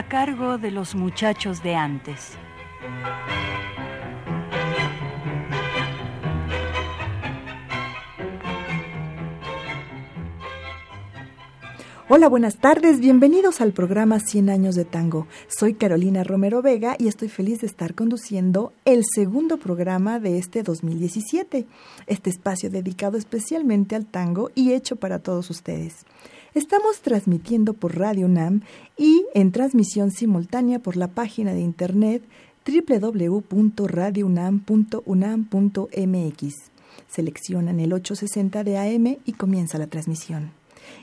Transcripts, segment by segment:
A cargo de los muchachos de antes. Hola, buenas tardes, bienvenidos al programa 100 años de tango. Soy Carolina Romero Vega y estoy feliz de estar conduciendo el segundo programa de este 2017, este espacio dedicado especialmente al tango y hecho para todos ustedes. Estamos transmitiendo por Radio UNAM y en transmisión simultánea por la página de internet www.radiounam.unam.mx. Seleccionan el 860 de AM y comienza la transmisión.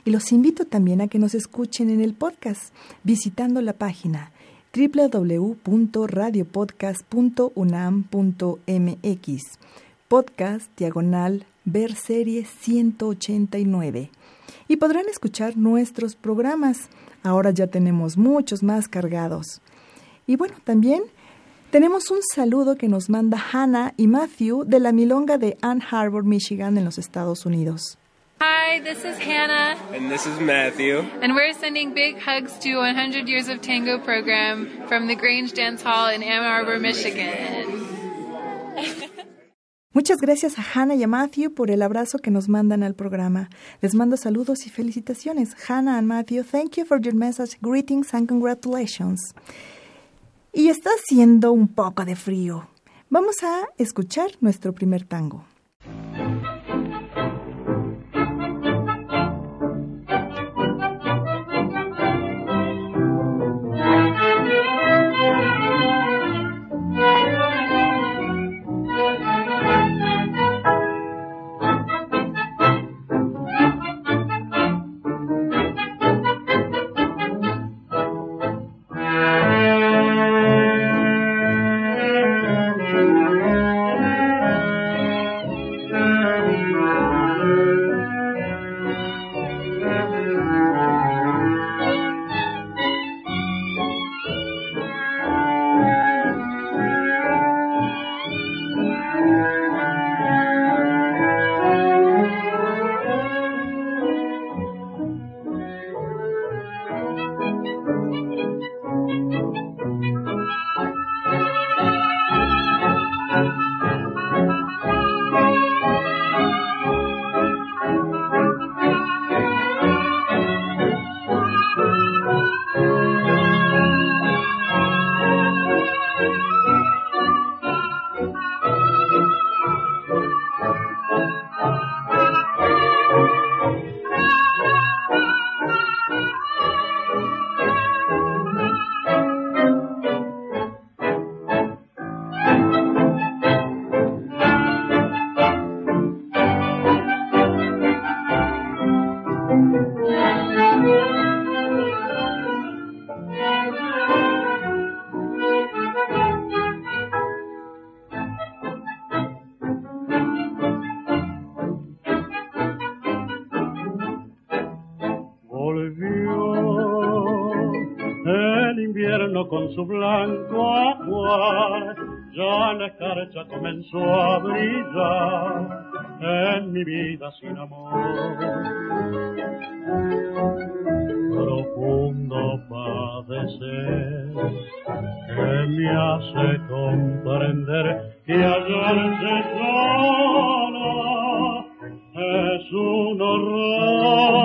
Y los invito también a que nos escuchen en el podcast visitando la página www.radiopodcast.unam.mx. Podcast diagonal ver serie 189 y podrán escuchar nuestros programas. Ahora ya tenemos muchos más cargados. Y bueno, también tenemos un saludo que nos manda Hannah y Matthew de la Milonga de Ann Arbor, Michigan, en los Estados Unidos. Hi, this is Hannah. And this is Matthew. And we're sending big hugs to 100 Years of Tango program from the Grange Dance Hall in Ann Arbor, Michigan. Muchas gracias a Hannah y a Matthew por el abrazo que nos mandan al programa. Les mando saludos y felicitaciones. Hannah and Matthew, thank you for your message, greetings and congratulations. Y está haciendo un poco de frío. Vamos a escuchar nuestro primer tango. Su blanco agua, ya la escarcha comenzó a brillar en mi vida sin amor. Profundo padecer que me hace comprender que hallarse sola es un horror.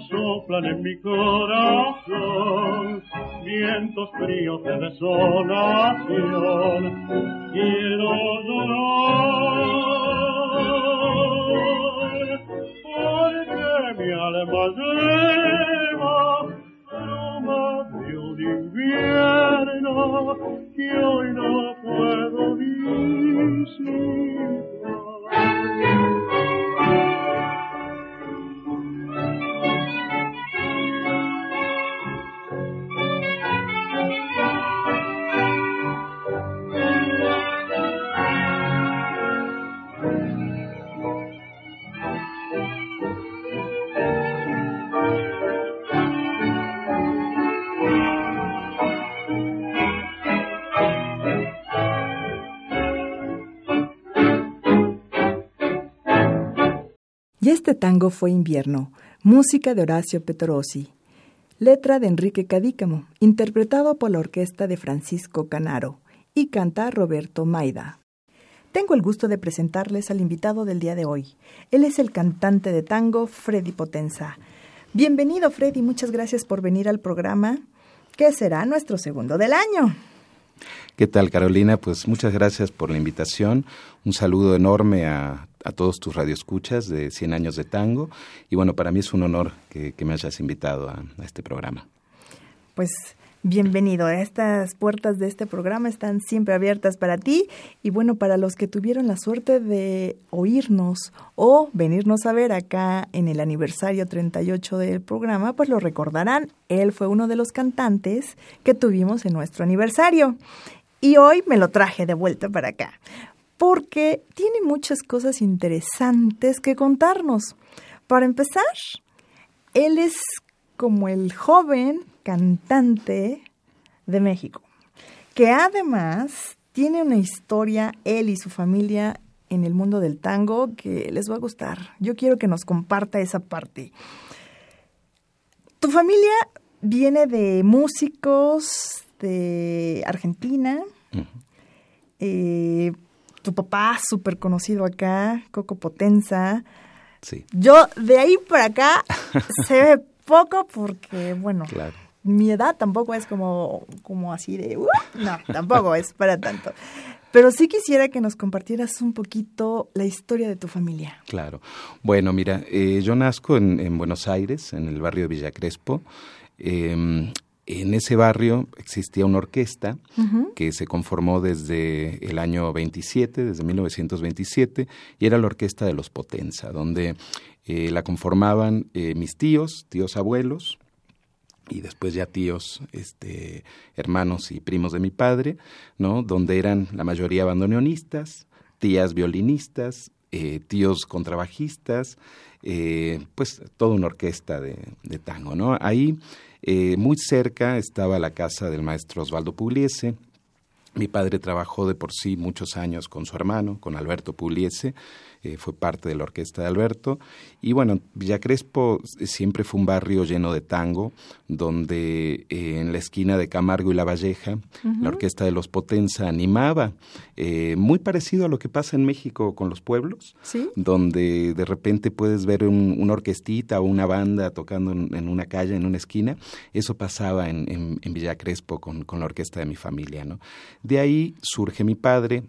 Soplan en mi corazón vientos fríos de desolación, quiero llorar, porque mi alma lleva aroma de un invierno que hoy no puedo disimular. Este tango fue Invierno, música de Horacio Petrosi, letra de Enrique Cadícamo, interpretado por la orquesta de Francisco Canaro, y canta Roberto Maida. Tengo el gusto de presentarles al invitado del día de hoy. Él es el cantante de tango Freddy Potenza. Bienvenido Freddy, muchas gracias por venir al programa, que será nuestro segundo del año. ¿Qué tal, Carolina? Pues muchas gracias por la invitación. Un saludo enorme a, todos tus radioescuchas de 100 años de tango. Y bueno, para mí es un honor que, me hayas invitado a, a este programa. Pues bienvenido. Estas puertas de este programa están siempre abiertas para ti y bueno, para los que tuvieron la suerte de oírnos o venirnos a ver acá en el aniversario 38 del programa, pues lo recordarán. Él fue uno de los cantantes que tuvimos en nuestro aniversario. Y hoy me lo traje de vuelta para acá, porque tiene muchas cosas interesantes que contarnos. Para empezar, él es como el joven cantante de México, que además tiene una historia, él y su familia, en el mundo del tango que les va a gustar. Yo quiero que nos comparta esa parte. Tu familia viene de músicos, de Argentina. Eh, tu papá, súper conocido acá, Coco Potenza. Sí. Yo de ahí para acá se ve poco porque, bueno, mi edad tampoco es como, como así de, uh, no, tampoco es para tanto. Pero sí quisiera que nos compartieras un poquito la historia de tu familia. Claro. Bueno, mira, eh, yo nazco en, en, Buenos Aires, en el barrio de Villa Crespo. Eh, en ese barrio existía una orquesta que se conformó desde el año 27, desde 1927, y era la Orquesta de los Potenza, donde eh, la conformaban eh, mis tíos, tíos abuelos, y después ya tíos, este, hermanos y primos de mi padre, ¿no? Donde eran la mayoría bandoneonistas, tías violinistas, eh, tíos contrabajistas, pues toda una orquesta de, de tango, ¿no? Ahí eh, muy cerca estaba la casa del maestro Osvaldo Pugliese. Mi padre trabajó de por sí muchos años con su hermano, con Alberto Pugliese, eh, fue parte de la orquesta de Alberto. Y bueno, Villa Crespo siempre fue un barrio lleno de tango, donde eh, en la esquina de Camargo y La Valleja, la orquesta de los Potenza animaba, eh, muy parecido a lo que pasa en México con los pueblos, donde de repente puedes ver una orquestita o una banda tocando en, una calle, en una esquina. Eso pasaba en, en, Villa Crespo con, con la orquesta de mi familia. ¿no? De ahí surge mi padre,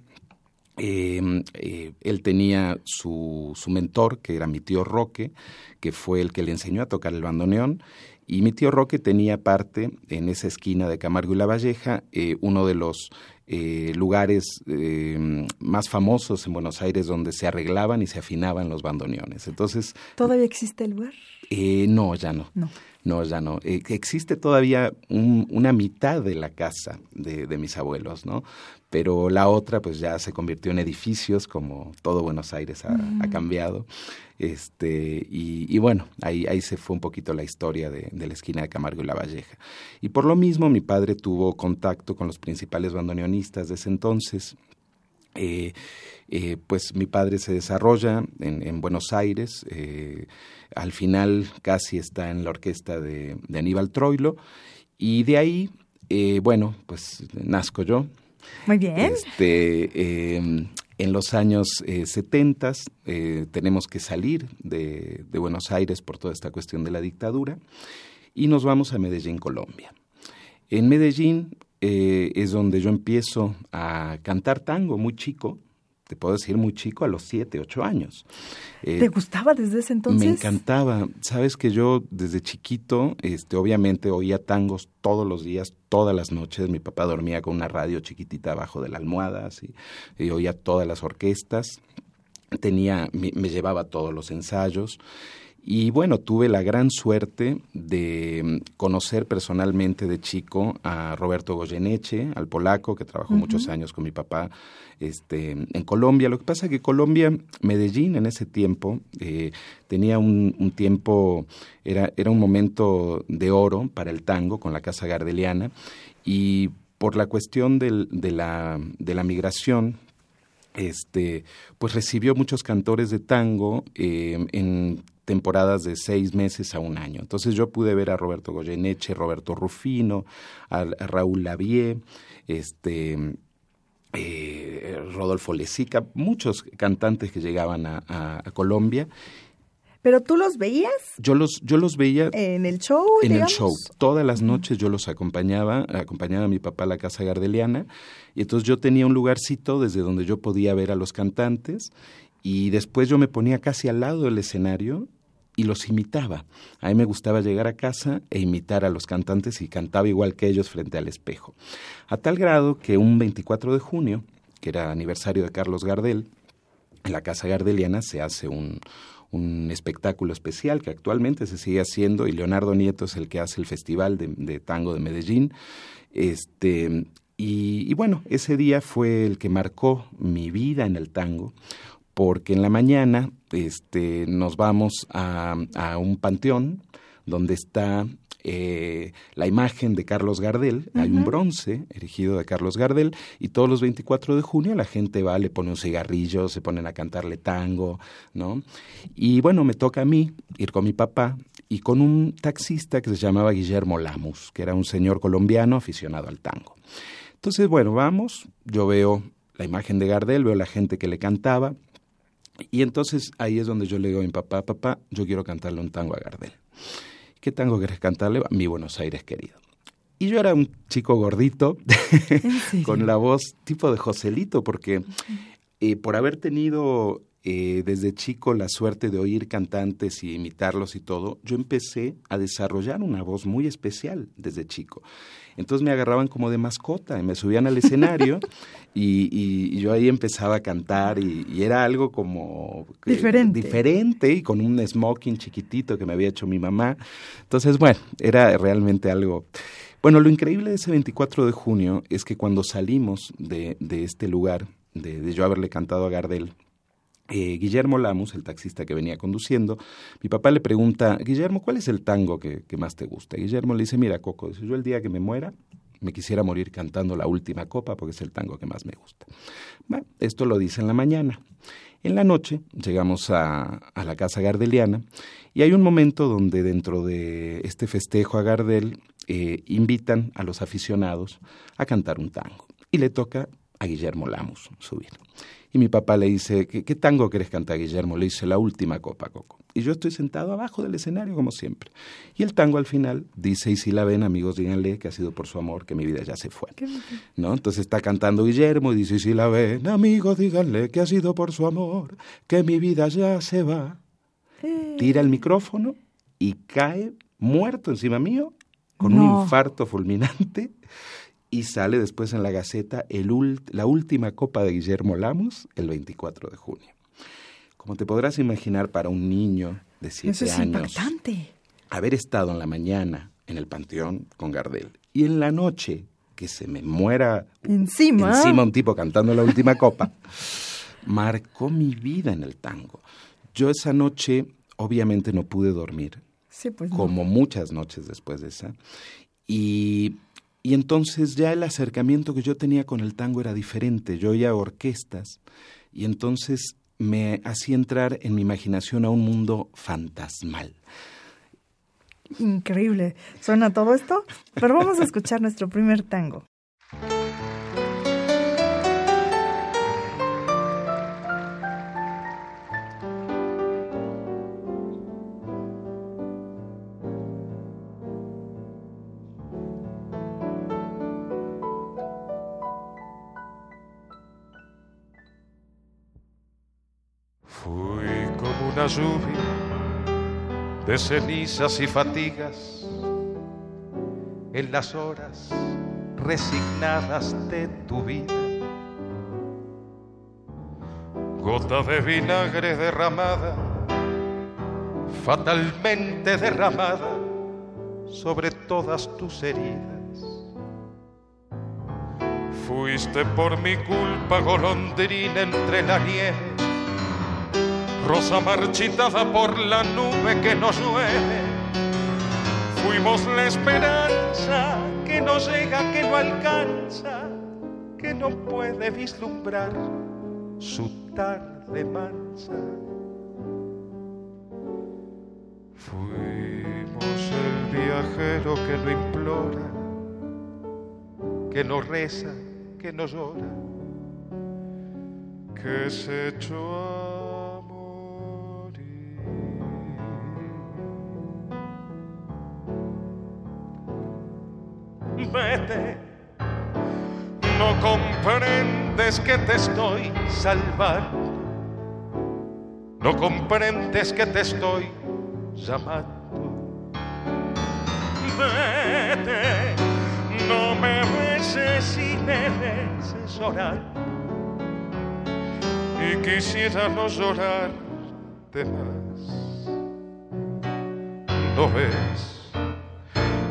Em, eh, él tenía su, su, mentor, que era mi tío Roque, que fue el que le enseñó a tocar el bandoneón, y mi tío Roque tenía parte en esa esquina de Camargo y La Valleja, eh, uno de los eh, lugares em, más famosos en Buenos Aires donde se arreglaban y se afinaban los bandoneones. Entonces, ¿Todavía existe el lugar? no, ya no. No. No, ya no. existe todavía una mitad de la casa de, de, mis abuelos, ¿no? Pero la otra pues ya se convirtió en edificios como todo Buenos Aires ha, mm. cambiado. Este, y, bueno, ahí, ahí se fue un poquito la historia de, la esquina de Camargo y La Valleja. Y por lo mismo mi padre tuvo contacto con los principales bandoneonistas de ese entonces. Eh, eh, pues mi padre se desarrolla en, Buenos Aires, eh, al final casi está en la orquesta de, de Aníbal Troilo, y de ahí, bueno, pues nazco yo, muy bien. Este, em, en los años eh, 70 eh, tenemos que salir de, Buenos Aires por toda esta cuestión de la dictadura y nos vamos a Medellín, Colombia. En Medellín eh, es donde yo empiezo a cantar tango muy chico, te puedo decir muy chico, a los siete, ocho años. Eh, ¿Te gustaba desde ese entonces? Me encantaba. Sabes que yo desde chiquito, este, obviamente oía tangos todos los días, todas las noches. Mi papá dormía con una radio chiquitita abajo de la almohada, así, y oía todas las orquestas. Tenía, me, me llevaba todos los ensayos. Y bueno, tuve la gran suerte de mm, conocer personalmente de chico a Roberto Goyeneche, al polaco, que trabajó muchos años con mi papá este, en Colombia. Lo que pasa es que Colombia, Medellín en ese tiempo, eh, tenía un, tiempo, era, era un momento de oro para el tango con la Casa Gardeliana y por la cuestión del, de, la, de la migración este, pues recibió muchos cantores de tango eh, en temporadas de seis meses a un año. Entonces yo pude ver a Roberto Goyeneche, Roberto Rufino, a, Raúl Lavie, este, eh, Rodolfo Lezica, muchos cantantes que llegaban a Colombia ¿Pero tú los veías? Yo los, yo los veía. ¿En el show? En el show. Todas las noches yo los acompañaba, acompañaba a mi papá a la casa gardeliana. Y entonces yo tenía un lugarcito desde donde yo podía ver a los cantantes. Y después yo me ponía casi al lado del escenario y los imitaba. A mí me gustaba llegar a casa e imitar a los cantantes y cantaba igual que ellos frente al espejo. A tal grado que un 24 de junio, que era aniversario de Carlos Gardel, en la casa gardeliana se hace un un espectáculo especial que actualmente se sigue haciendo y Leonardo Nieto es el que hace el Festival de, Tango de Medellín. Este, y, bueno, ese día fue el que marcó mi vida en el tango, porque en la mañana este, nos vamos a, a un panteón donde está eh, la imagen de Carlos Gardel, hay un bronce erigido de Carlos Gardel, y todos los 24 de junio la gente va, le pone un cigarrillo, se ponen a cantarle tango, ¿no? Y bueno, me toca a mí ir con mi papá y con un taxista que se llamaba Guillermo Lamus, que era un señor colombiano aficionado al tango. Entonces, bueno, vamos, yo veo la imagen de Gardel, veo la gente que le cantaba, y entonces ahí es donde yo le digo a mi papá, papá, yo quiero cantarle un tango a Gardel. ¿qué tango querés cantarle? Mi Buenos Aires querido. Y yo era un chico gordito, con la voz tipo de Joselito, porque eh, por haber tenido eh, desde chico la suerte de oír cantantes y imitarlos y todo, yo empecé a desarrollar una voz muy especial desde chico. Entonces me agarraban como de mascota y me subían al escenario y, yo ahí empezaba a cantar y, era algo como diferente. diferente y con un smoking chiquitito que me había hecho mi mamá. Entonces, bueno, era realmente algo... Bueno, lo increíble de ese 24 de junio es que cuando salimos de, este lugar, de, yo haberle cantado a Gardel, eh, Guillermo Lamus, el taxista que venía conduciendo, mi papá le pregunta, Guillermo, ¿cuál es el tango que, más te gusta? Guillermo le dice, mira, Coco, yo el día que me muera, me quisiera morir cantando la última copa porque es el tango que más me gusta. Esto lo dice en la mañana. En la noche llegamos a, la casa gardeliana y hay un momento donde dentro de este festejo a Gardel eh, invitan a los aficionados a cantar un tango y le toca a Guillermo Lamus subir. Y mi papá le dice, ¿qué, tango querés cantar, Guillermo? Le dice, la última copa, Coco. Y yo estoy sentado abajo del escenario, como siempre. Y el tango al final dice, y si la ven, amigos, díganle que ha sido por su amor, que mi vida ya se fue. ¿No? Entonces está cantando Guillermo y dice, y si la ven, amigos, díganle que ha sido por su amor, que mi vida ya se va. Eh. Tira el micrófono y cae muerto encima mío con un infarto fulminante y sale después en la Gaceta el la última copa de Guillermo Lamus el 24 de junio. Como te podrás imaginar, para un niño de siete Eso años, impactante. haber estado en la mañana en el panteón con Gardel y en la noche que se me muera encima, encima un tipo cantando la última copa, marcó mi vida en el tango. Yo esa noche obviamente no pude dormir, sí, pues como muchas noches después de esa, y y entonces ya el acercamiento que yo tenía con el tango era diferente. Yo oía orquestas y entonces me hacía entrar en mi imaginación a un mundo fantasmal. Increíble. ¿Suena todo esto? Pero vamos a escuchar nuestro primer tango. Lluvia de cenizas y fatigas en las horas resignadas de tu vida. Gota de vinagre derramada, fatalmente derramada sobre todas tus heridas. Fuiste por mi culpa golondrina entre la nieve rosa marchitada por la nube que nos llueve. Fuimos la esperanza que no llega, que no alcanza, que no puede vislumbrar su tarde mansa. Fuimos el viajero que no implora, que no reza, que no llora, que se echó a comprendes que te estoy salvando, no comprendes que te estoy llamando. Vete, no me beses y me llorar. Y quisiera no llorarte más. ¿No ves?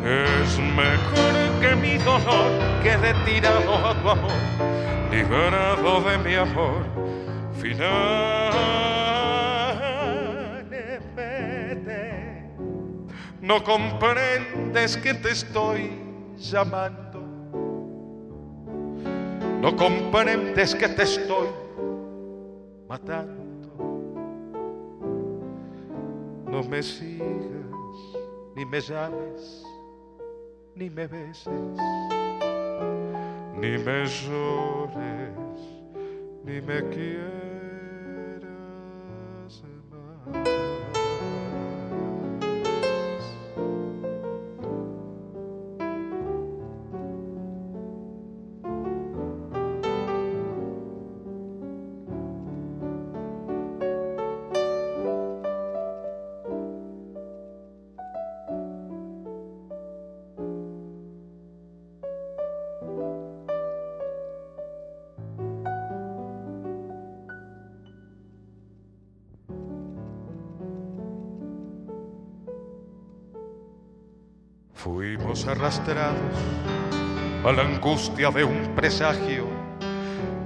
Es mejor que mi dolor quede tirado a tu amor, liberado de mi amor final. Vete. No comprendes que te estoy llamando. No comprendes que te estoy matando. No me sigas, ni me llames, ni me beses, ni me llores, ni me quieras más. Arrastrados a la angustia de un presagio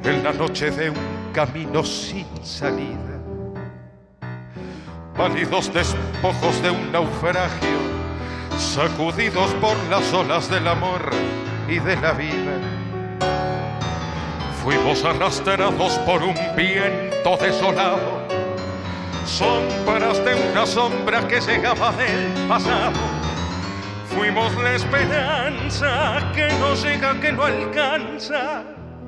en la noche de un camino sin salida. Pálidos despojos de un naufragio, sacudidos por las olas del amor y de la vida. Fuimos arrastrados por un viento desolado, sombras de una sombra que llegaba del pasado Fuimos la esperanza que no llega, que no alcanza,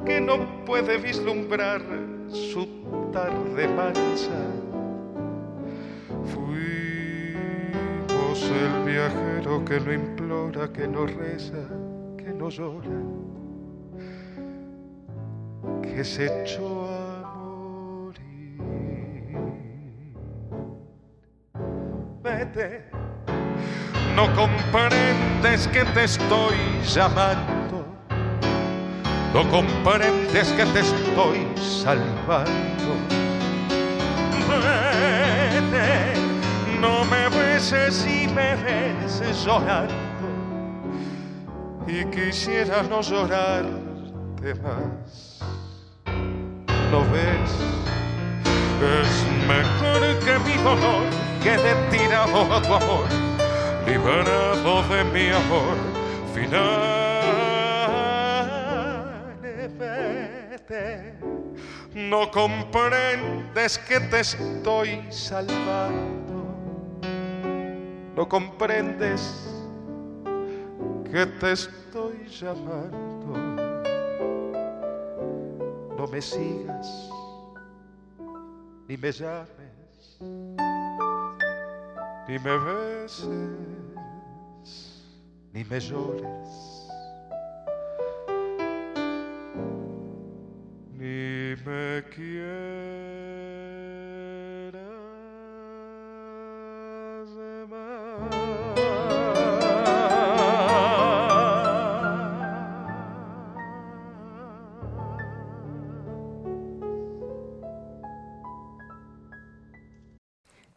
que no puede vislumbrar su tarde mansa. Fuimos el viajero que no implora, que no reza, que no llora, que se echó a morir. Vete no comprendes que te estoy llamando, no comprendes que te estoy salvando. Vete, no me beses y me beses llorando, y quisiera no llorarte más. ¿Lo ves? Es mejor que mi dolor quede tirado a tu amor liberado de mi amor final. Vete, no comprendes que te estoy salvando, no comprendes que te estoy llamando. No me sigas, ni me llames ni me beses, ni me llores, ni me quieras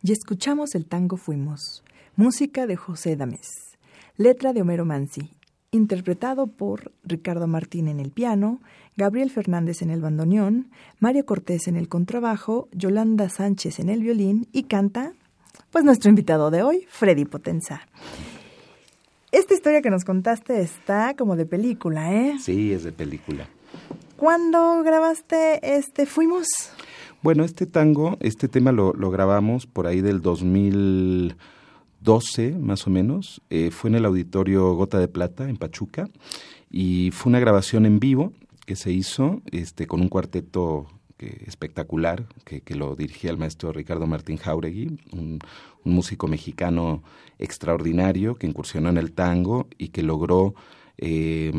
Y escuchamos el tango Fuimos, música de José Dames, letra de Homero Mansi, interpretado por Ricardo Martín en el piano, Gabriel Fernández en el bandoneón, Mario Cortés en el contrabajo, Yolanda Sánchez en el violín y canta, pues nuestro invitado de hoy, Freddy Potenza. Esta historia que nos contaste está como de película, ¿eh? Sí, es de película. ¿Cuándo grabaste este Fuimos? Bueno, este tango, este tema lo, grabamos por ahí del 2012, más o menos. Eh, fue en el auditorio Gota de Plata, en Pachuca, y fue una grabación en vivo que se hizo este, con un cuarteto que, espectacular que, que, lo dirigía el maestro Ricardo Martín Jauregui, un, un, músico mexicano extraordinario que incursionó en el tango y que logró eh,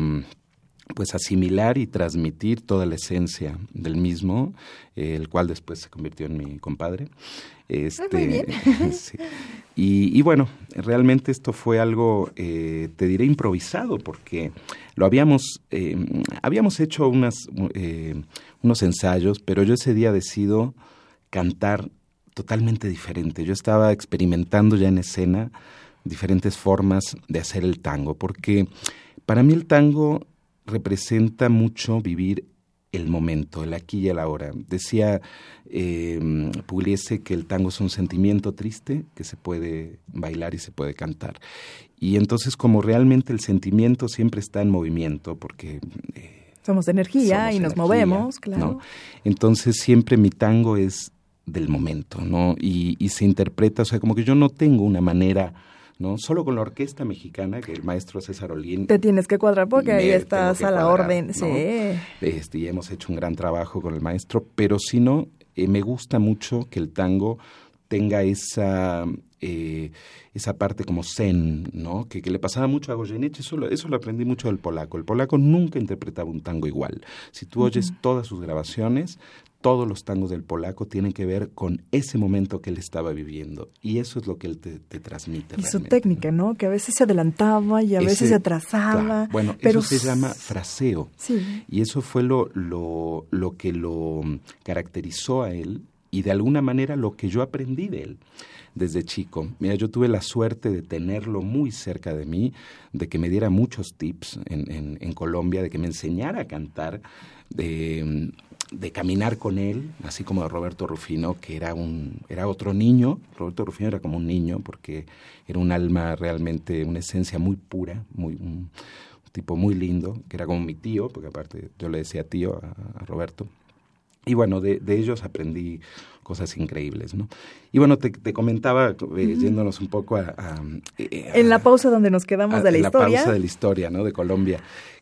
pues asimilar y transmitir toda la esencia del mismo, eh, el cual después se convirtió en mi compadre. Este, sí. y, y, bueno, realmente esto fue algo, eh, te diré, improvisado, porque lo habíamos, eh, habíamos hecho unas, unos ensayos, pero yo ese día decido cantar totalmente diferente. Yo estaba experimentando ya en escena diferentes formas de hacer el tango, porque para mí el tango representa mucho vivir el momento, el aquí y el ahora. Decía eh, Pugliese que el tango es un sentimiento triste que se puede bailar y se puede cantar. Y entonces como realmente el sentimiento siempre está en movimiento, porque... Eh, somos energía somos y nos movemos, claro. ¿no? Entonces siempre mi tango es del momento, ¿no? Y, y se interpreta, o sea, como que yo no tengo una manera ¿no? Solo con la orquesta mexicana, que el maestro César Olín... Te tienes que cuadrar porque ahí estás a la cuadrar, orden, ¿no? sí. Este, y hemos hecho un gran trabajo con el maestro, pero si no, eh, me gusta mucho que el tango tenga esa... Eh, esa parte como zen, ¿no? Que, que le pasaba mucho a Goyeneche, eso lo, eso lo aprendí mucho del polaco. El polaco nunca interpretaba un tango igual. Si tú oyes uh -huh. todas sus grabaciones, todos los tangos del polaco tienen que ver con ese momento que él estaba viviendo. Y eso es lo que él te, te transmite. Y realmente. su técnica, ¿no? Que a veces se adelantaba y a ese, veces se atrasaba. Claro. Bueno, pero... eso se llama fraseo. Sí. Y eso fue lo, lo, lo que lo caracterizó a él y de alguna manera lo que yo aprendí de él desde chico. Mira, yo tuve la suerte de tenerlo muy cerca de mí, de que me diera muchos tips en, en, en Colombia, de que me enseñara a cantar, de, de, caminar con él, así como de Roberto Rufino, que era, un, era otro niño. Roberto Rufino era como un niño porque era un alma realmente, una esencia muy pura, muy... Un, tipo muy lindo, que era como mi tío, porque aparte yo le decía tío a, a Roberto. Y bueno, de, de, ellos aprendí cosas increíbles, ¿no? Y bueno, te, te comentaba, eh, yéndonos un poco a, a, a, En la pausa donde nos quedamos de la historia. En la pausa de la historia, ¿no? De Colombia.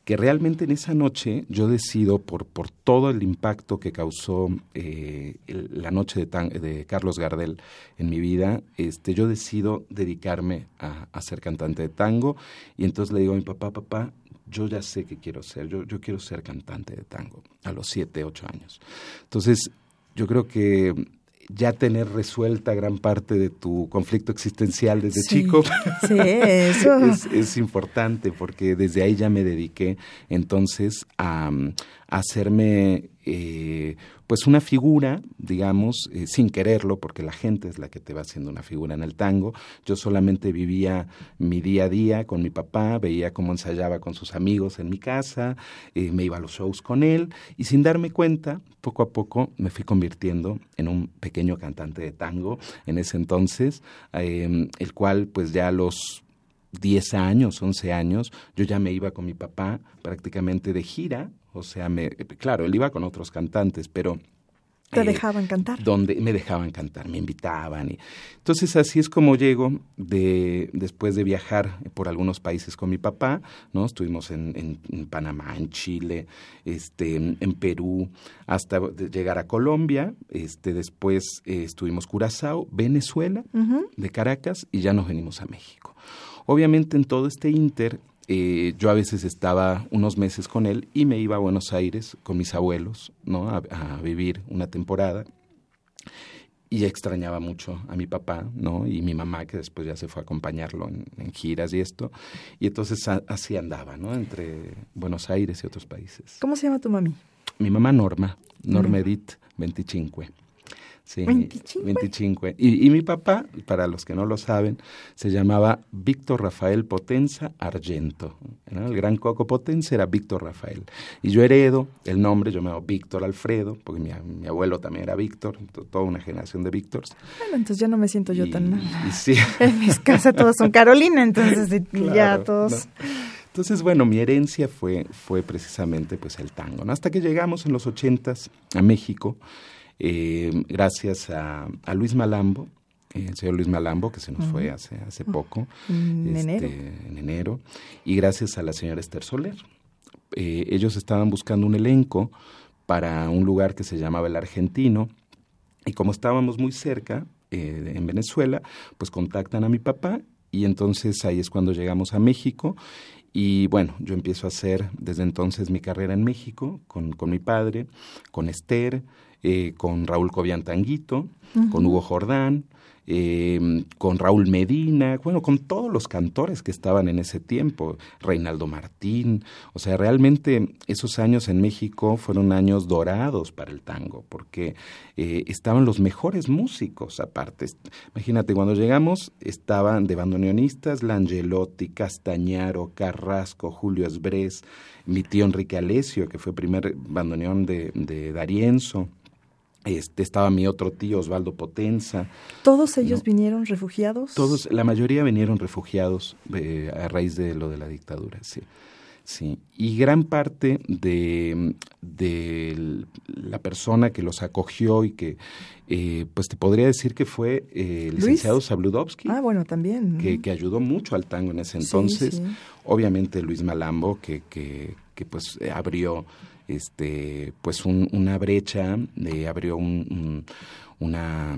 Que realmente en esa noche yo decido, por, por todo el impacto que causó eh, la noche de, Carlos Gardel en mi vida, este, yo decido dedicarme a, ser cantante de tango. Y entonces le digo a mi papá, papá, yo ya sé qué quiero ser, yo, yo quiero ser cantante de tango a los siete, ocho años. Entonces, yo creo que ya tener resuelta gran parte de tu conflicto existencial desde sí, chico sí, eso. es, es, importante porque desde ahí ya me dediqué entonces a, a hacerme eh, pues una figura, digamos, eh, sin quererlo, porque la gente es la que te va haciendo una figura en el tango. Yo solamente vivía mi día a día con mi papá, veía cómo ensayaba con sus amigos en mi casa, eh, me iba a los shows con él, y sin darme cuenta, poco a poco me fui convirtiendo en un pequeño cantante de tango en ese entonces, eh, el cual pues ya los 10 años, 11 años, yo ya me iba con mi papá prácticamente de gira, o sea, me, claro, él iba con otros cantantes, pero ¿Te eh, dejaban cantar? Donde me dejaban cantar, me invitaban. Y, entonces así es como llego de, después de viajar por algunos países con mi papá, ¿no? Estuvimos en, en, en Panamá, en Chile, este, en Perú, hasta llegar a Colombia, este, después eh, estuvimos Curazao, Venezuela, uh -huh. de Caracas, y ya nos venimos a México. Obviamente en todo este inter eh, yo a veces estaba unos meses con él y me iba a Buenos Aires con mis abuelos, ¿no? A, a, vivir una temporada. Y extrañaba mucho a mi papá, ¿no? Y mi mamá, que después ya se fue a acompañarlo en, en giras y esto. Y entonces a, así andaba, ¿no? Entre Buenos Aires y otros países. ¿Cómo se llama tu mami? Mi mamá Norma, Norma Edith 25. Sí, 25. 25. Y, y, mi papá, para los que no lo saben, se llamaba Víctor Rafael Potenza Argento. ¿no? El gran coco Potenza era Víctor Rafael. Y yo heredo el nombre, yo me llamo Víctor Alfredo, porque mi, mi, abuelo también era Víctor, toda una generación de Víctors. Bueno, entonces ya no me siento yo y, tan mal. Sí. En mis casas todos son Carolina, entonces claro, ya todos... No. Entonces, bueno, mi herencia fue, fue precisamente pues el tango, ¿no? Hasta que llegamos en los ochentas a México, eh, gracias a, a Luis Malambo, el señor Luis Malambo, que se nos fue hace, hace poco, En este, enero. en enero, y gracias a la señora Esther Soler. Eh, ellos estaban buscando un elenco para un lugar que se llamaba El Argentino, y como estábamos muy cerca, eh, en Venezuela, pues contactan a mi papá, y entonces ahí es cuando llegamos a México, y bueno, yo empiezo a hacer desde entonces mi carrera en México, con, con mi padre, con Esther, eh, con Raúl Cobian Tanguito, con Hugo Jordán, eh, con Raúl Medina, bueno, con todos los cantores que estaban en ese tiempo, Reinaldo Martín, o sea, realmente esos años en México fueron años dorados para el tango, porque eh, estaban los mejores músicos aparte. Imagínate, cuando llegamos estaban de bandoneonistas Langelotti, Castañaro, Carrasco, Julio Esbrés, mi tío Enrique Alesio, que fue primer bandoneón de, de Darienzo, este, estaba mi otro tío Osvaldo Potenza, ¿Todos ellos No. vinieron refugiados? todos, la mayoría vinieron refugiados eh, a raíz de lo de la dictadura, sí. Sí, y gran parte de, de la persona que los acogió y que, eh, pues te podría decir que fue eh, el licenciado Sabludovsky, Ah, bueno, también. que, que ayudó mucho al tango en ese entonces. sí. Obviamente Luis Malambo, que, que, que pues eh, abrió este pues un- una brecha, eh, abrió un, un- una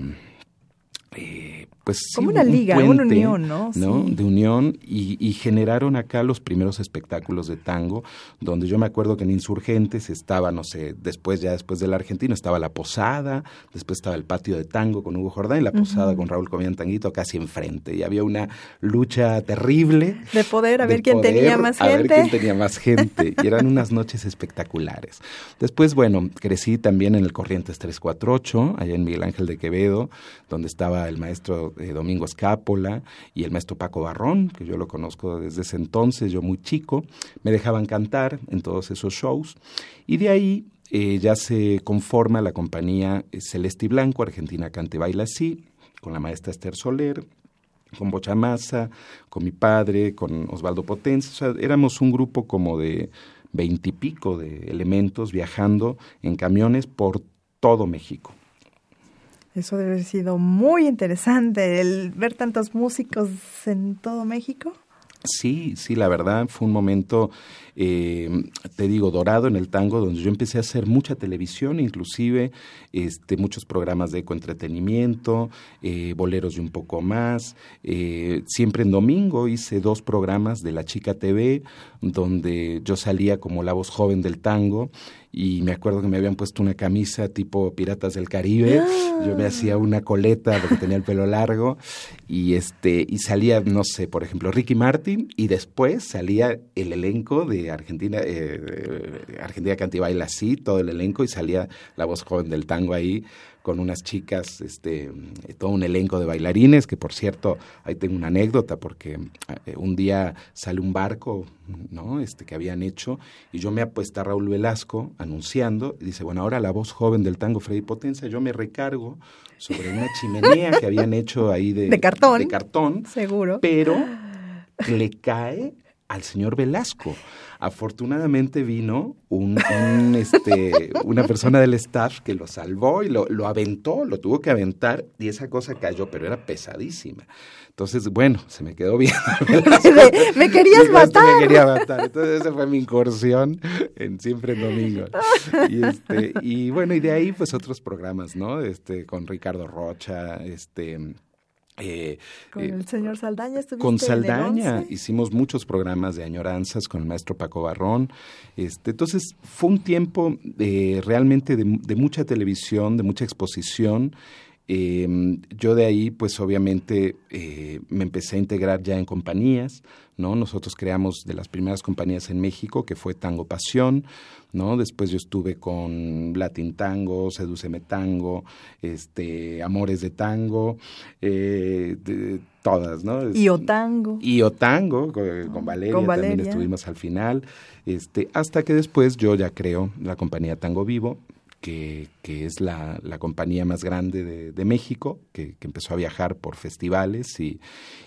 eh, pues sí, Como una un liga, una puente, unión, ¿no? Sí. De unión y, y generaron acá los primeros espectáculos de tango, donde yo me acuerdo que en Insurgentes estaba, no sé, después ya después del argentino estaba la Posada, después estaba el patio de tango con Hugo Jordán y la Posada con Raúl Comian Tanguito casi enfrente y había una lucha terrible De poder, a ver quién poder, tenía más A ver gente. quién tenía más gente. Y eran unas noches espectaculares. Después, bueno, crecí también en el Corrientes 348, allá en Miguel Ángel de Quevedo, donde estaba el maestro eh, Domingo Escápola y el maestro Paco Barrón, que yo lo conozco desde ese entonces, yo muy chico. Me dejaban cantar en todos esos shows. Y de ahí eh, ya se conforma la compañía eh, Celeste y Blanco, Argentina Cante Baila Así, con la maestra Esther Soler, con Bochamasa, con mi padre, con Osvaldo Potenza. Éramos un grupo como de veintipico de elementos viajando en camiones por todo México. Eso debe haber sido muy interesante, el ver tantos músicos en todo México. Sí, sí, la verdad fue un momento, eh, te digo, dorado en el tango, donde yo empecé a hacer mucha televisión, inclusive este, muchos programas de ecoentretenimiento, eh, boleros y un poco más. Eh, siempre en domingo hice dos programas de La Chica TV, donde yo salía como la voz joven del tango y me acuerdo que me habían puesto una camisa tipo Piratas del Caribe, yo me hacía una coleta porque tenía el pelo largo y este y salía no sé, por ejemplo, Ricky Martin y después salía el elenco de Argentina eh, Argentina Cantibaila así, todo el elenco y salía la voz joven del tango ahí con unas chicas, este, todo un elenco de bailarines, que por cierto, ahí tengo una anécdota, porque eh, un día sale un barco, ¿no? Este, que habían hecho, y yo me apuesta a Raúl Velasco anunciando, y dice, bueno, ahora la voz joven del tango Freddy Potencia, yo me recargo sobre una chimenea que habían hecho ahí de, De cartón. de cartón, Seguro. pero le cae al señor Velasco. Afortunadamente vino un, un, este, una persona del staff que lo salvó y lo, lo aventó, lo tuvo que aventar y esa cosa cayó, pero era pesadísima. Entonces, bueno, se me quedó bien. me, me querías "Este matar. Me quería matar. Entonces, esa fue mi incursión en Siempre en Domingo. Y, este, y bueno, y de ahí, pues otros programas, ¿no? Este, con Ricardo Rocha, este. Eh, Con eh, el señor Saldaña estuviste con Saldaña 11? hicimos muchos programas de añoranzas con el maestro Paco Barrón. Este, entonces fue un tiempo eh, realmente de, de mucha televisión, de mucha exposición. Eh, yo de ahí, pues obviamente, eh, me empecé a integrar ya en compañías, ¿no? Nosotros creamos de las primeras compañías en México, que fue Tango Pasión, ¿no? Después yo estuve con Latin Tango, Sedúceme Tango, este, Amores de Tango, eh, de- todas, ¿no? Y Otango. y Otango, con, con Valeria, Con también Valeria. estuvimos al final, este, hasta que después yo ya creo la compañía Tango Vivo, que, es la, compañía más grande de, México, que, empezó a viajar por festivales y,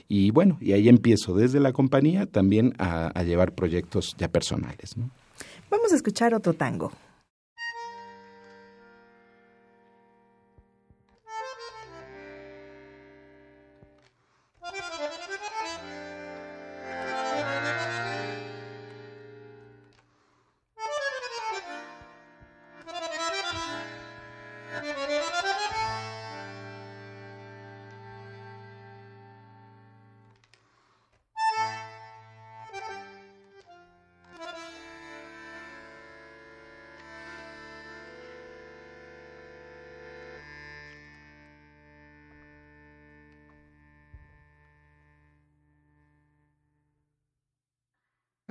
y, bueno, y ahí empiezo desde la compañía también a, a llevar proyectos ya personales. ¿no? Vamos a escuchar otro tango.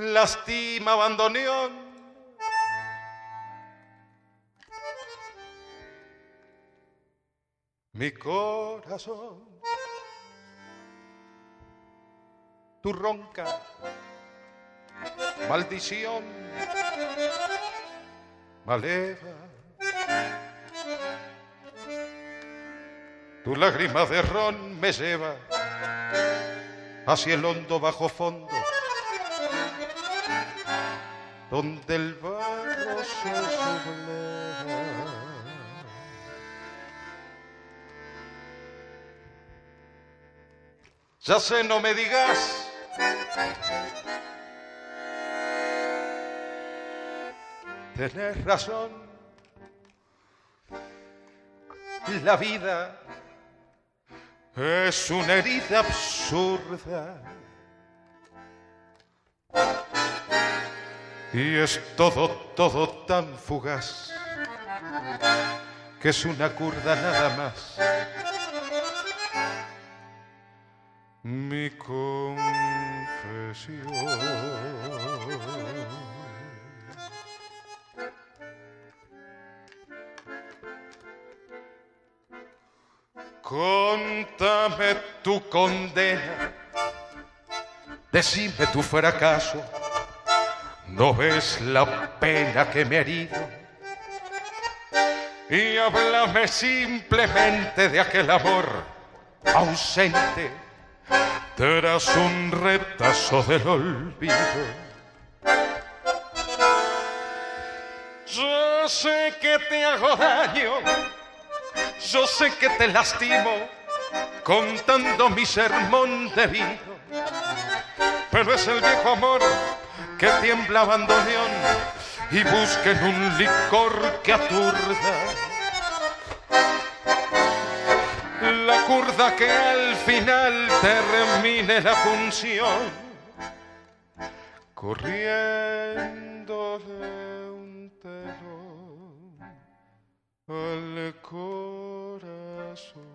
Lastima abandoneón. Mi corazón, tu ronca maldición maleva. Tu lágrima de ron me lleva hacia el hondo bajo fondo donde el barro se subleva. Ya sé, no me digas. Tenés razón. La vida es una herida absurda Y es todo, todo tan fugaz que es una curda nada más. Mi confesión. Contame tu condena, decime tu fracaso ¿No ves la pena que me ha herido? Y háblame simplemente de aquel amor ausente tras un retazo del olvido. Yo sé que te hago daño, yo sé que te lastimo contando mi sermón de vida, pero es el viejo amor que tiembla abandoneón y busquen un licor que aturda. La curda que al final termine la función, corriendo de un telón al corazón.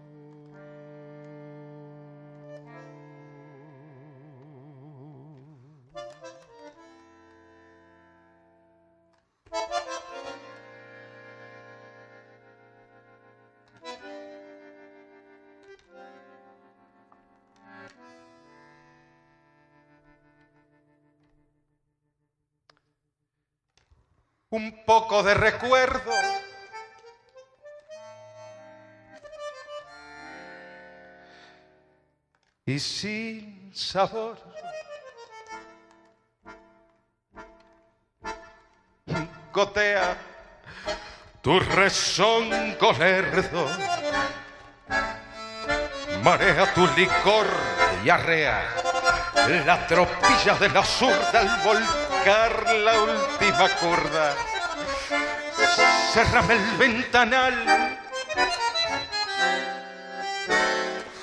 Un poco de recuerdo. Y sin sabor. Gotea tu rezongo lerdo. Marea tu licor y arrea la tropilla de la zurda al la última curda. Cerrame el ventanal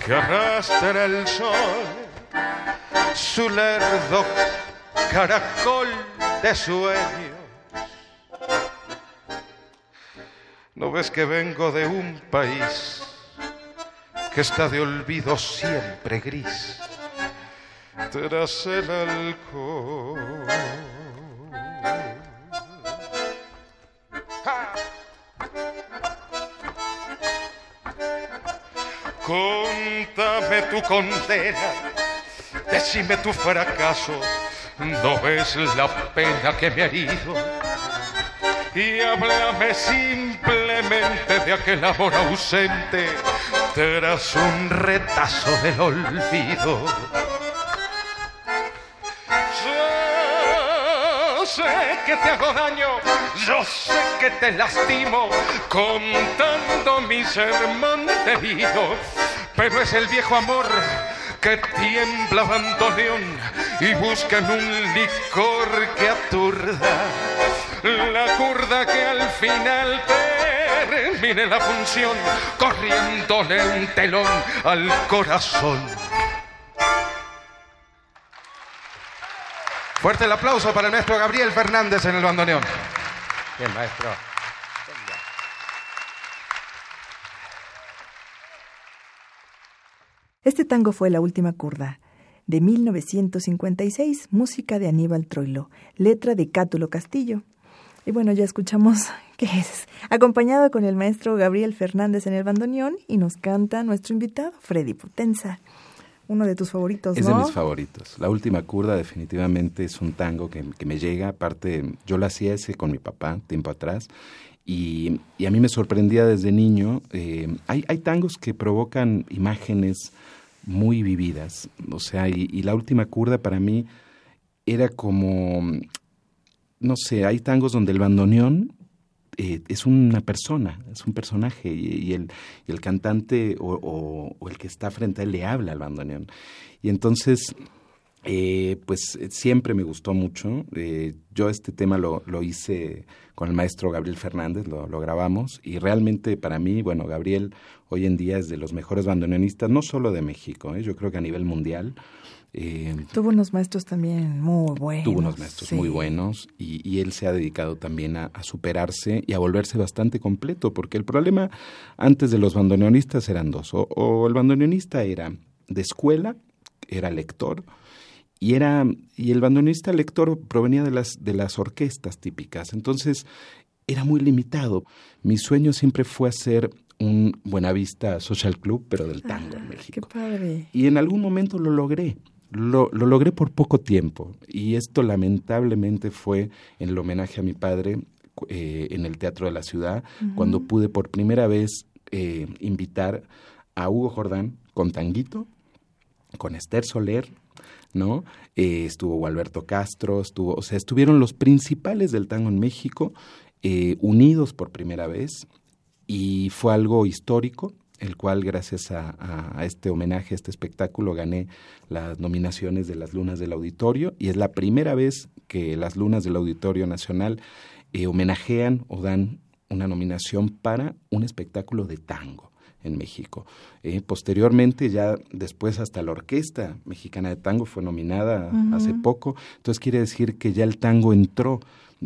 que arrastra el sol, su lerdo caracol de sueños. ¿No ves que vengo de un país que está de olvido siempre gris? tras el alcohol. Contame tu condena, decime tu fracaso, no ves la pena que me ha herido. y háblame simplemente de aquel amor ausente tras un retazo del olvido. Yo sé que te hago daño, yo sé que te lastimo contando mi sermón de vida, pero es el viejo amor que tiembla bandoneón y buscan un licor que aturda. La curda que al final termine la función corriéndole un telón al corazón. Fuerte el aplauso para el maestro Gabriel Fernández en el bandoneón. Bien, maestro. Este tango fue La Última Curda, de 1956, música de Aníbal Troilo, letra de Cátulo Castillo. Y bueno, ya escuchamos que es acompañado con el maestro Gabriel Fernández en el bandoneón y nos canta nuestro invitado, Freddy Potenza. Uno de tus favoritos, Es ¿no? de mis favoritos. La última curda definitivamente es un tango que, que me llega. Aparte, yo lo hacía ese con mi papá tiempo atrás. Y, y a mí me sorprendía desde niño. eh, hay, hay tangos que provocan imágenes muy vividas. O sea, y, y la última curda para mí era como, no sé, hay tangos donde el bandoneón eh, es una persona, es un personaje y, el, el cantante o, el que está frente a él le habla al bandoneón. Y entonces, eh, pues eh, siempre me gustó mucho. Yo este tema lo, lo hice con el maestro Gabriel Fernández, lo, lo grabamos y realmente para mí, bueno, Gabriel hoy en día es de los mejores bandoneonistas, no solo de México, yo creo que a nivel mundial. Eh, Tuvo unos maestros también muy buenos. Tuvo unos maestros sí. muy buenos y, y él se ha dedicado también a, a superarse y a volverse bastante completo, porque el problema antes de los bandoneonistas eran dos, o, o el bandoneonista era de escuela, era lector, y era y el bandoneonista lector provenía de las de las orquestas típicas, entonces era muy limitado. Mi sueño siempre fue hacer un Buenavista Social Club, pero del tango en Ah, Qué México. padre. Y en algún momento lo logré. Lo, lo logré por poco tiempo. Y esto lamentablemente fue en el homenaje a mi padre eh, en el Teatro de la Ciudad, cuando pude por primera vez eh, invitar a Hugo Jordán con Tanguito, con Esther Soler, ¿no? Eh, estuvo Gualberto Castro, estuvo, o sea, estuvieron los principales del tango en México eh, unidos por primera vez y fue algo histórico, el cual gracias a, este homenaje, a este espectáculo, gané las nominaciones de las Lunas del Auditorio. Y es la primera vez que las Lunas del Auditorio Nacional eh, homenajean o dan una nominación para un espectáculo de tango en México. Eh, posteriormente, ya después hasta la Orquesta Mexicana de Tango fue nominada hace poco, entonces quiere decir que ya el tango entró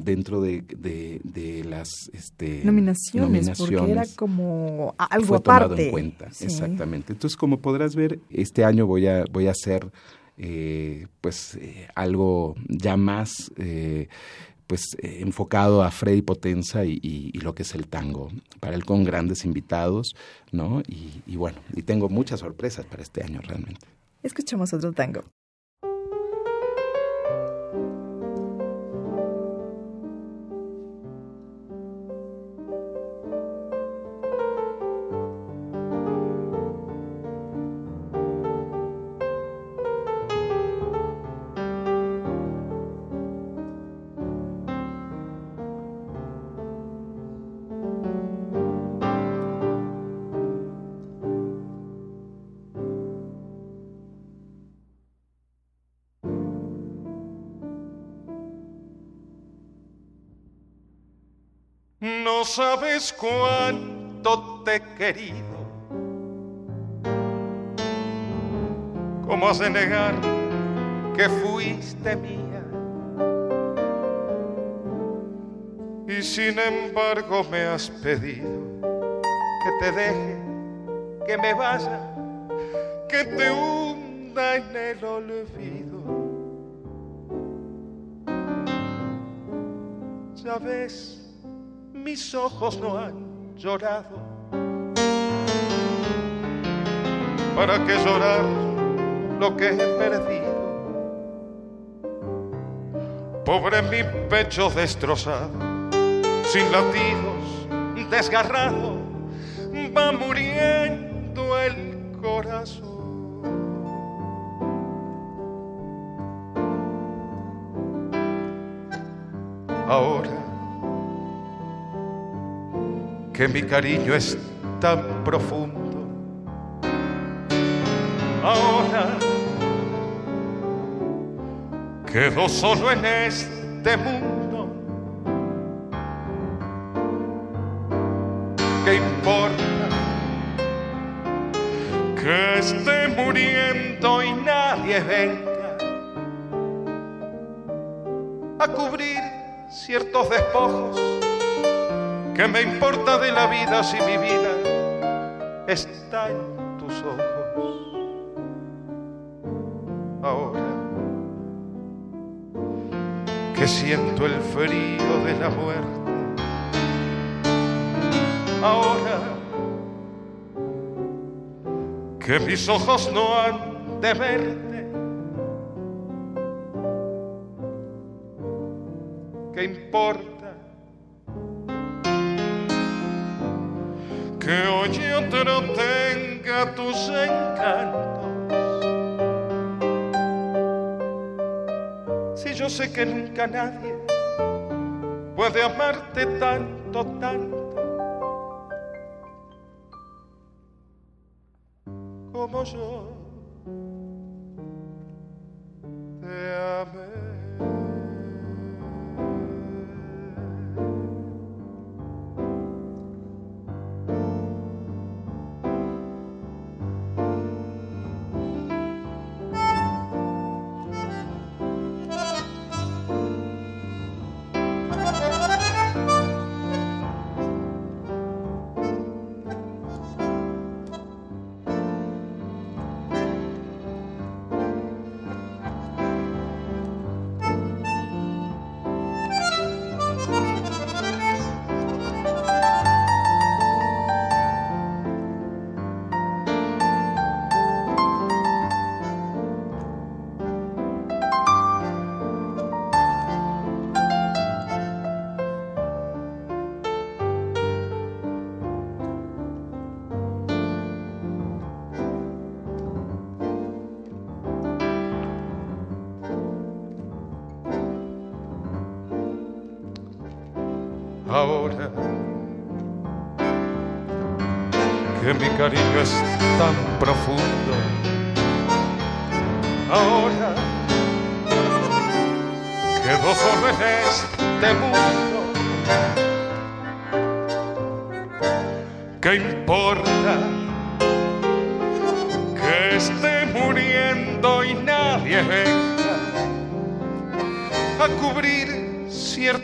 dentro de, de, de las este, Nominaciones, porque era nominaciones como algo fue aparte. tomado en cuenta, Sí. exactamente. Entonces, como podrás ver, este año voy a voy a hacer eh, pues eh, algo ya más eh, pues eh, enfocado a Freddy Potenza y, y- y lo que es el tango, para él con grandes invitados, ¿no? Y, y bueno, y tengo muchas sorpresas para este año realmente. Escuchamos otro tango. Sabes cuánto te he querido. ¿Cómo has de negar que fuiste mía? Y sin embargo me has pedido que te deje, que me vaya, que te hunda en el olvido. Ya ves, mis ojos no han llorado. ¿Para qué llorar lo que he perdido? Pobre mi pecho destrozado, sin latidos, desgarrado, va muriendo el corazón. Ahora que mi cariño es tan profundo, ahora quedo solo en este mundo. ¿Qué importa que esté muriendo y nadie venga a cubrir ciertos despojos? ¿Qué me importa de la vida si mi vida está en tus ojos? Ahora que siento el frío de la muerte. Ahora que mis ojos no han de verte. ¿Qué importa? Que hoy otro tenga tus encantos. Si yo sé que nunca nadie puede amarte tanto, tanto como yo te amé.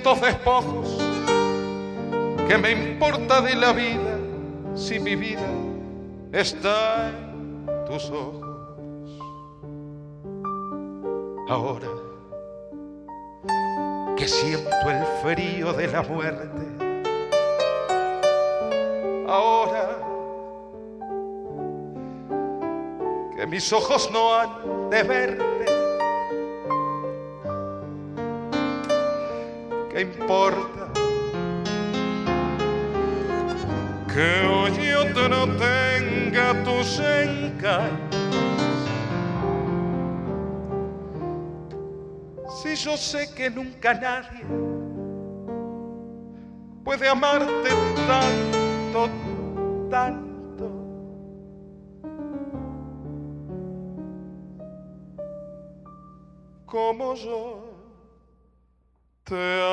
Ciertos despojos? ¿Qué me importa de la vida si mi vida está en tus ojos? Ahora que siento el frío de la muerte, ahora que mis ojos no han de verte, ¿qué importa? que hoy otro tenga tus encantos. Si yo sé que nunca nadie puede amarte tanto, tanto. Como yo te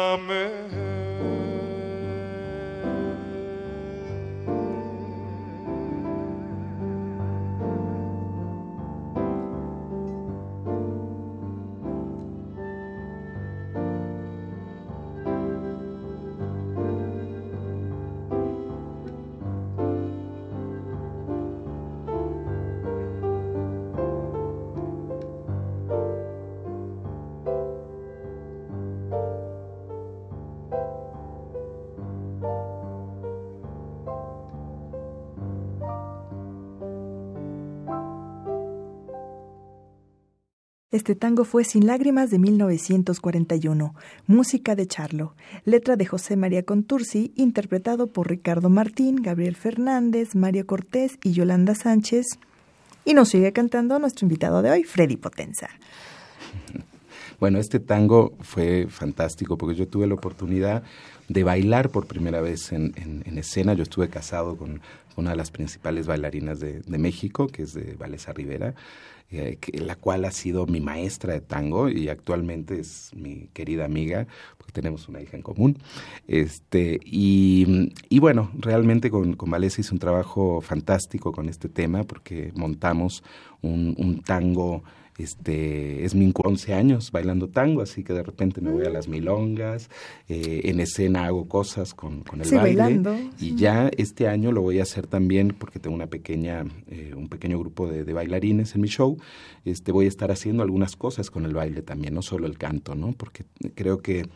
Este tango fue Sin Lágrimas de 1941, música de Charlo, letra de José María Contursi, interpretado por Ricardo Martín, Gabriel Fernández, Mario Cortés y Yolanda Sánchez. Y nos sigue cantando nuestro invitado de hoy, Freddy Potenza. Bueno, este tango fue fantástico porque yo tuve la oportunidad de bailar por primera vez en, escena. Yo estuve casado con una de las principales bailarinas de, México, que es de Valesa Rivera. Eh, la cual ha sido mi maestra de tango y actualmente es mi querida amiga, porque tenemos una hija en común. Este, y, bueno, realmente con, con Valesa hice un trabajo fantástico con este tema, porque montamos un, un tango este, es mi 11 años bailando tango, así que de repente me voy a las milongas, eh, en escena hago cosas con, con el baile. Y ya este año lo voy a hacer también porque tengo una pequeña, eh, un pequeño grupo de, bailarines en mi show. Este, voy a estar haciendo algunas cosas con el baile también, no solo el canto, ¿no? Porque creo que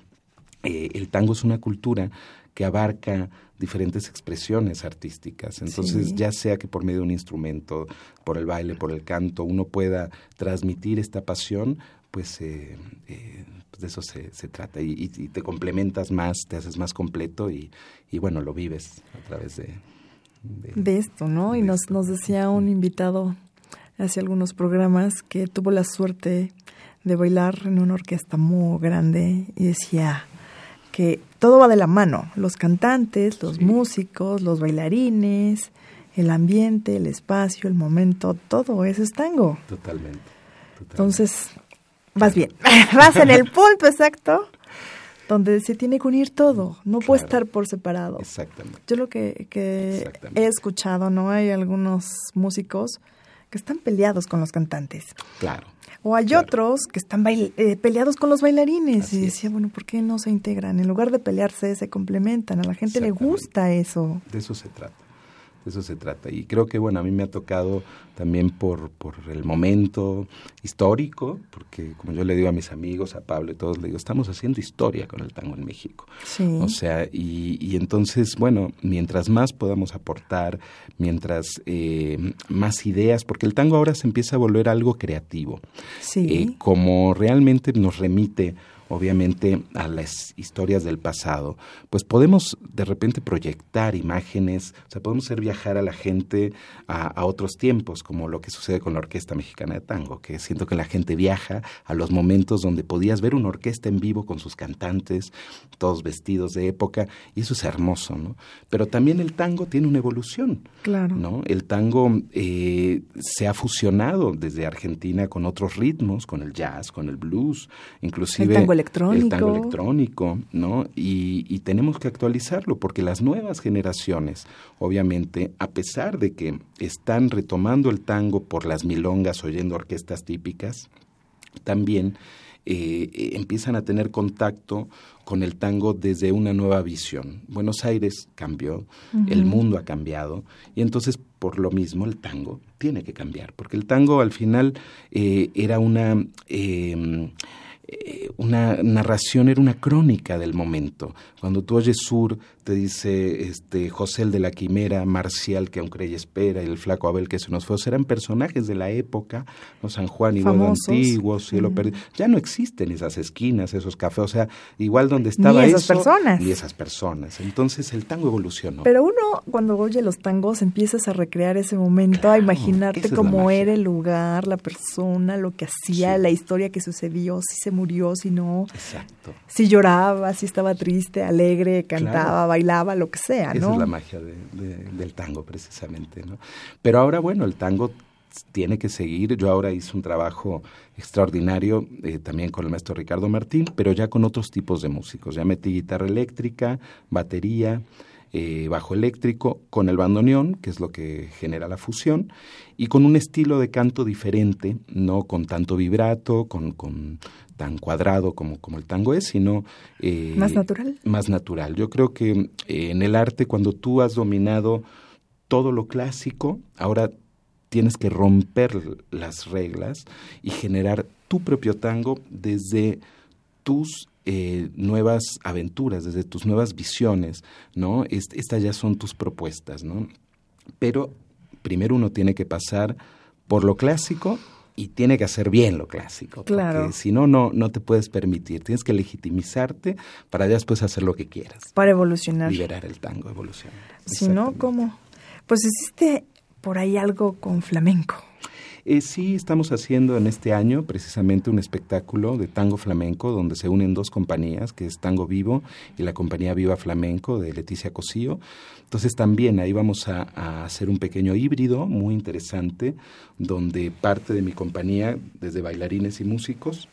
eh, el tango es una cultura que abarca diferentes expresiones artísticas. Entonces, ya sea que por medio de un instrumento, por el baile, por el canto, uno pueda transmitir esta pasión, pues, eh, eh, pues de eso se, se trata. Y, te complementas más, te haces más completo y, y bueno, lo vives a través de... De, esto, ¿no? y nos, nos decía un invitado hace algunos programas que tuvo la suerte de bailar en una orquesta muy grande y decía, que todo va de la mano, los cantantes, los músicos, los bailarines, el ambiente, el espacio, el momento, todo eso es tango. Totalmente. Entonces, vas bien, vas en el punto exacto donde se tiene que unir todo, no puede estar por separado. Exactamente. Yo lo que, que he escuchado, ¿no? Hay algunos músicos que están peleados con los cantantes. Claro. O hay otros que están eh, peleados con los bailarines. y decía, bueno, ¿por qué no se integran? En lugar de pelearse, se complementan. A la gente le gusta eso. De eso se trata eso se trata. Y creo que, bueno, a mí me ha tocado también por, por el momento histórico, porque como yo le digo a mis amigos, a Pablo y todos, le digo, estamos haciendo historia con el tango en México. Sí. O sea, y, y entonces, bueno, mientras más podamos aportar, mientras eh, más ideas, porque el tango ahora se empieza a volver algo creativo. Sí. Eh, como realmente nos remite obviamente a las historias del pasado, pues podemos de repente proyectar imágenes, o sea, podemos hacer viajar a la gente a, otros tiempos, como lo que sucede con la Orquesta Mexicana de Tango, que siento que la gente viaja a los momentos donde podías ver una orquesta en vivo con sus cantantes, todos vestidos de época, y eso es hermoso, ¿no? Pero también el tango tiene una evolución, claro. ¿no? El tango eh, se ha fusionado desde Argentina con otros ritmos, con el jazz, con el blues, inclusive electrónico. El tango electrónico, ¿no? Y, y tenemos que actualizarlo porque las nuevas generaciones, obviamente, a pesar de que están retomando el tango por las milongas, oyendo orquestas típicas, también eh, eh, empiezan a tener contacto con el tango desde una nueva visión. Buenos Aires cambió, el mundo ha cambiado y entonces por lo mismo el tango tiene que cambiar, porque el tango al final eh, era una eh, una narración, era una crónica del momento. Cuando tú oyes Sur, te dice este José el de la Quimera, Marcial que aún cree espera, y el flaco Abel que se nos fue. eran personajes de la época, ¿no? San Juan y Bodo Antiguo, Cielo Perdido. Ya no existen esas esquinas, esos cafés, o sea, igual donde estaba ni esas personas. Ni esas personas. Entonces el tango evolucionó. Pero uno, cuando oye los tangos, empiezas a recrear ese momento, a imaginarte cómo era el lugar, la persona, lo que hacía, la historia que sucedió, si se murió, si no. Exacto. Si lloraba, si estaba triste, alegre, cantaba, bailaba, lo que sea, ¿no? Esa es la magia del tango, precisamente, ¿no? Pero ahora, bueno, el tango tiene que seguir. Yo ahora hice un trabajo extraordinario eh, también con el maestro Ricardo Martín, pero ya con otros tipos de músicos. Ya metí guitarra eléctrica, batería, eh, bajo eléctrico, con el bandoneón, que es lo que genera la fusión, y con un estilo de canto diferente, no con tanto vibrato, con, con tan cuadrado como, como el tango es, sino... Eh, más natural. Más natural. Yo creo que eh, en el arte, cuando tú has dominado todo lo clásico, ahora tienes que romper las reglas y generar tu propio tango desde tus eh, nuevas aventuras, desde tus nuevas visiones, ¿no? estas ya son tus propuestas, ¿no? Pero primero uno tiene que pasar por lo clásico y tiene que hacer bien lo clásico. Claro. Porque si no, no, no te puedes permitir. Tienes que legitimizarte para después hacer lo que quieras. Para evolucionar. Liberar el tango, evolucionar. Si no, ¿cómo? Pues existe por ahí algo con flamenco. Eh, sí, estamos haciendo en este año precisamente un espectáculo de tango flamenco donde se unen dos compañías, que es Tango Vivo y la compañía Viva Flamenco de Leticia Cosío. Entonces también ahí vamos a, a hacer un pequeño híbrido muy interesante donde parte de mi compañía, desde bailarines y músicos,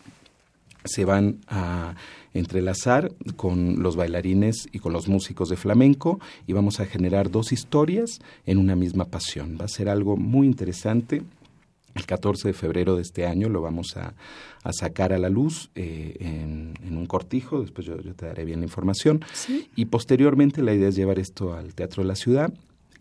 se van a entrelazar con los bailarines y con los músicos de flamenco y vamos a generar dos historias en una misma pasión. Va a ser algo muy interesante. El 14 de febrero de este año lo vamos a, a sacar a la luz eh, en, en, un cortijo, después yo, yo, te daré bien la información. ¿Sí? Y posteriormente la idea es llevar esto al Teatro de la Ciudad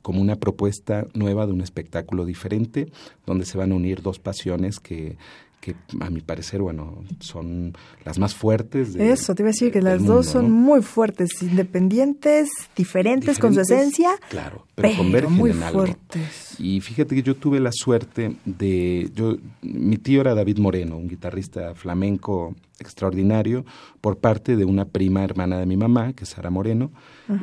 como una propuesta nueva de un espectáculo diferente, donde se van a unir dos pasiones que, que a mi parecer, bueno, son las más fuertes. De, Eso, te iba a decir que las mundo, dos son ¿no? muy fuertes, independientes, diferentes, con su Diferentes, esencia, claro, pero, pero convergen muy en algo. fuertes. Y fíjate que yo tuve la suerte de, yo, mi tío era David Moreno, un guitarrista flamenco extraordinario, por parte de una prima hermana de mi mamá, que es Sara Moreno,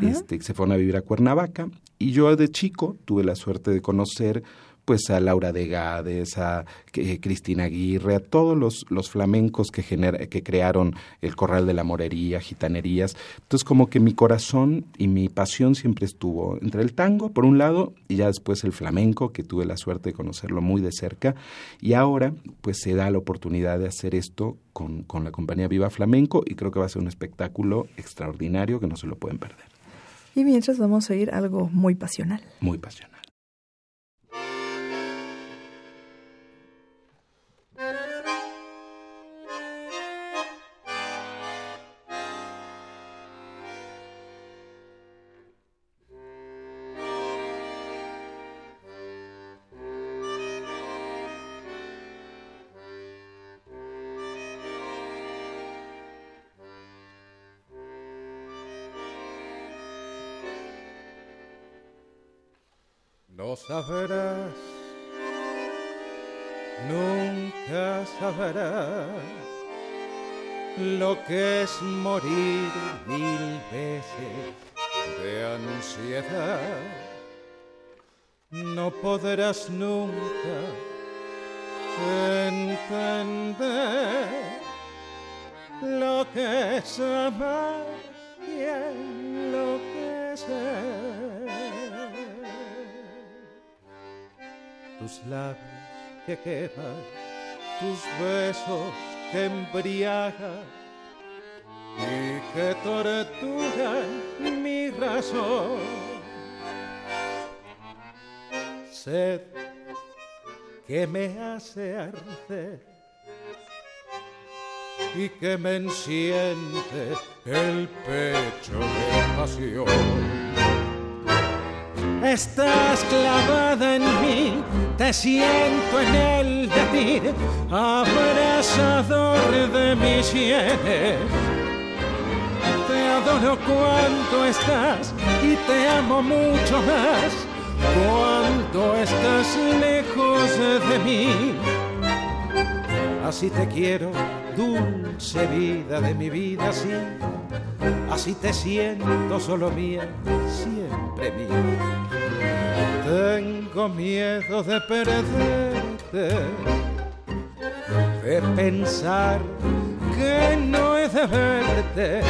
este, que se fueron a vivir a Cuernavaca, y yo de chico tuve la suerte de conocer pues a Laura de Gades, a eh, Cristina Aguirre, a todos los, los flamencos que, genera, que crearon el Corral de la Morería, gitanerías. Entonces como que mi corazón y mi pasión siempre estuvo entre el tango, por un lado, y ya después el flamenco, que tuve la suerte de conocerlo muy de cerca, y ahora pues se da la oportunidad de hacer esto con, con la compañía Viva Flamenco y creo que va a ser un espectáculo extraordinario que no se lo pueden perder. Y mientras vamos a oír algo muy pasional. Muy pasional. Sabrás, nunca sabrás lo que es morir mil veces de ansiedad. No podrás nunca entender lo que es amar y enloquecer. Tus labios que queman, tus besos que embriagan y que torturan mi razón. Sed que me hace arder y que me enciende el pecho de pasión. Estás clavada en mí, te siento en el latir, abrazador de mis sienes. Te adoro cuando estás y te amo mucho más cuando estás lejos de mí. Así te quiero, dulce vida de mi vida, así, así te siento solo mía, siempre mía. Tengo miedo de perderte, de pensar que no he de verte,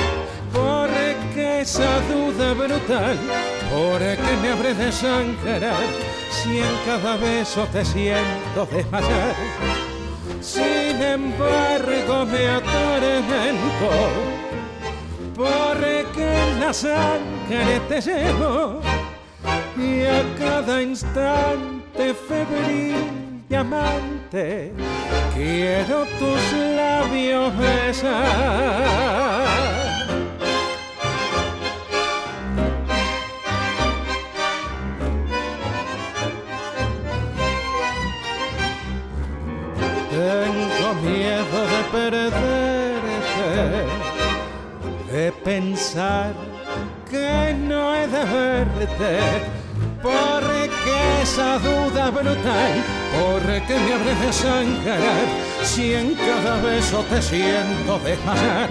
porque esa duda brutal, porque me habré de sangrar si en cada beso te siento desmayar. Sin embargo me atormento, porque en la sangre te llevo y a cada instante febril y amante quiero tus labios besar. Tengo miedo de perderte, de pensar que no he de verte, porque esa duda brutal, porque me abre de sangrar, si en cada beso te siento desmayar.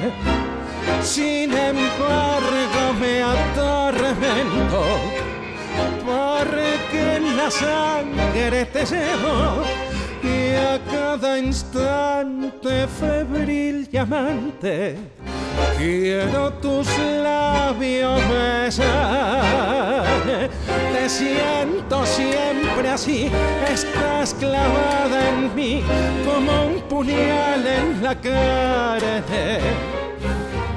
Sin embargo me atormento, porque en la sangre te llevo y a cada instante febril y amante quiero tus labios besar. Te siento siempre así, estás clavada en mí como un puñal en la carne.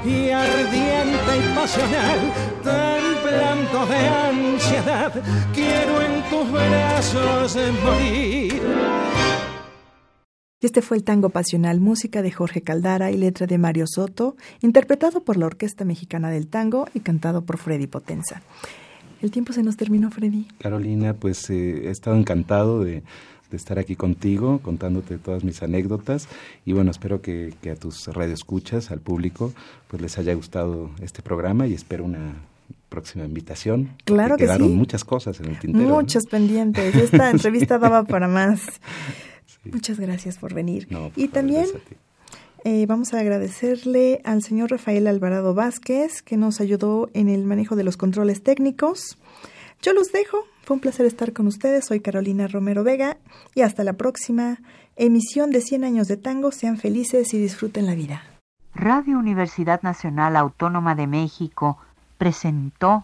Y ardiente y pasional, temblando de ansiedad, quiero en tus brazos morir. Y este fue el tango pasional, música de Jorge Caldara y letra de Mario Soto, interpretado por la Orquesta Mexicana del Tango y cantado por Freddy Potenza. El tiempo se nos terminó, Freddy. Carolina, pues eh, he estado encantado de, estar aquí contigo, contándote todas mis anécdotas y bueno, espero que, a tus radioescuchas, al público, pues les haya gustado este programa y espero una próxima invitación. Claro que quedaron muchas cosas en el tintero. Muchas pendientes. Esta entrevista daba para más. Muchas gracias por venir. y también eh, vamos a agradecerle al señor Rafael Alvarado Vázquez, que nos ayudó en el manejo de los controles técnicos. Yo los dejo. Fue un placer estar con ustedes. Soy Carolina Romero Vega y hasta la próxima emisión de 100 años de tango. Sean felices y disfruten la vida. Radio Universidad Nacional Autónoma de México presentó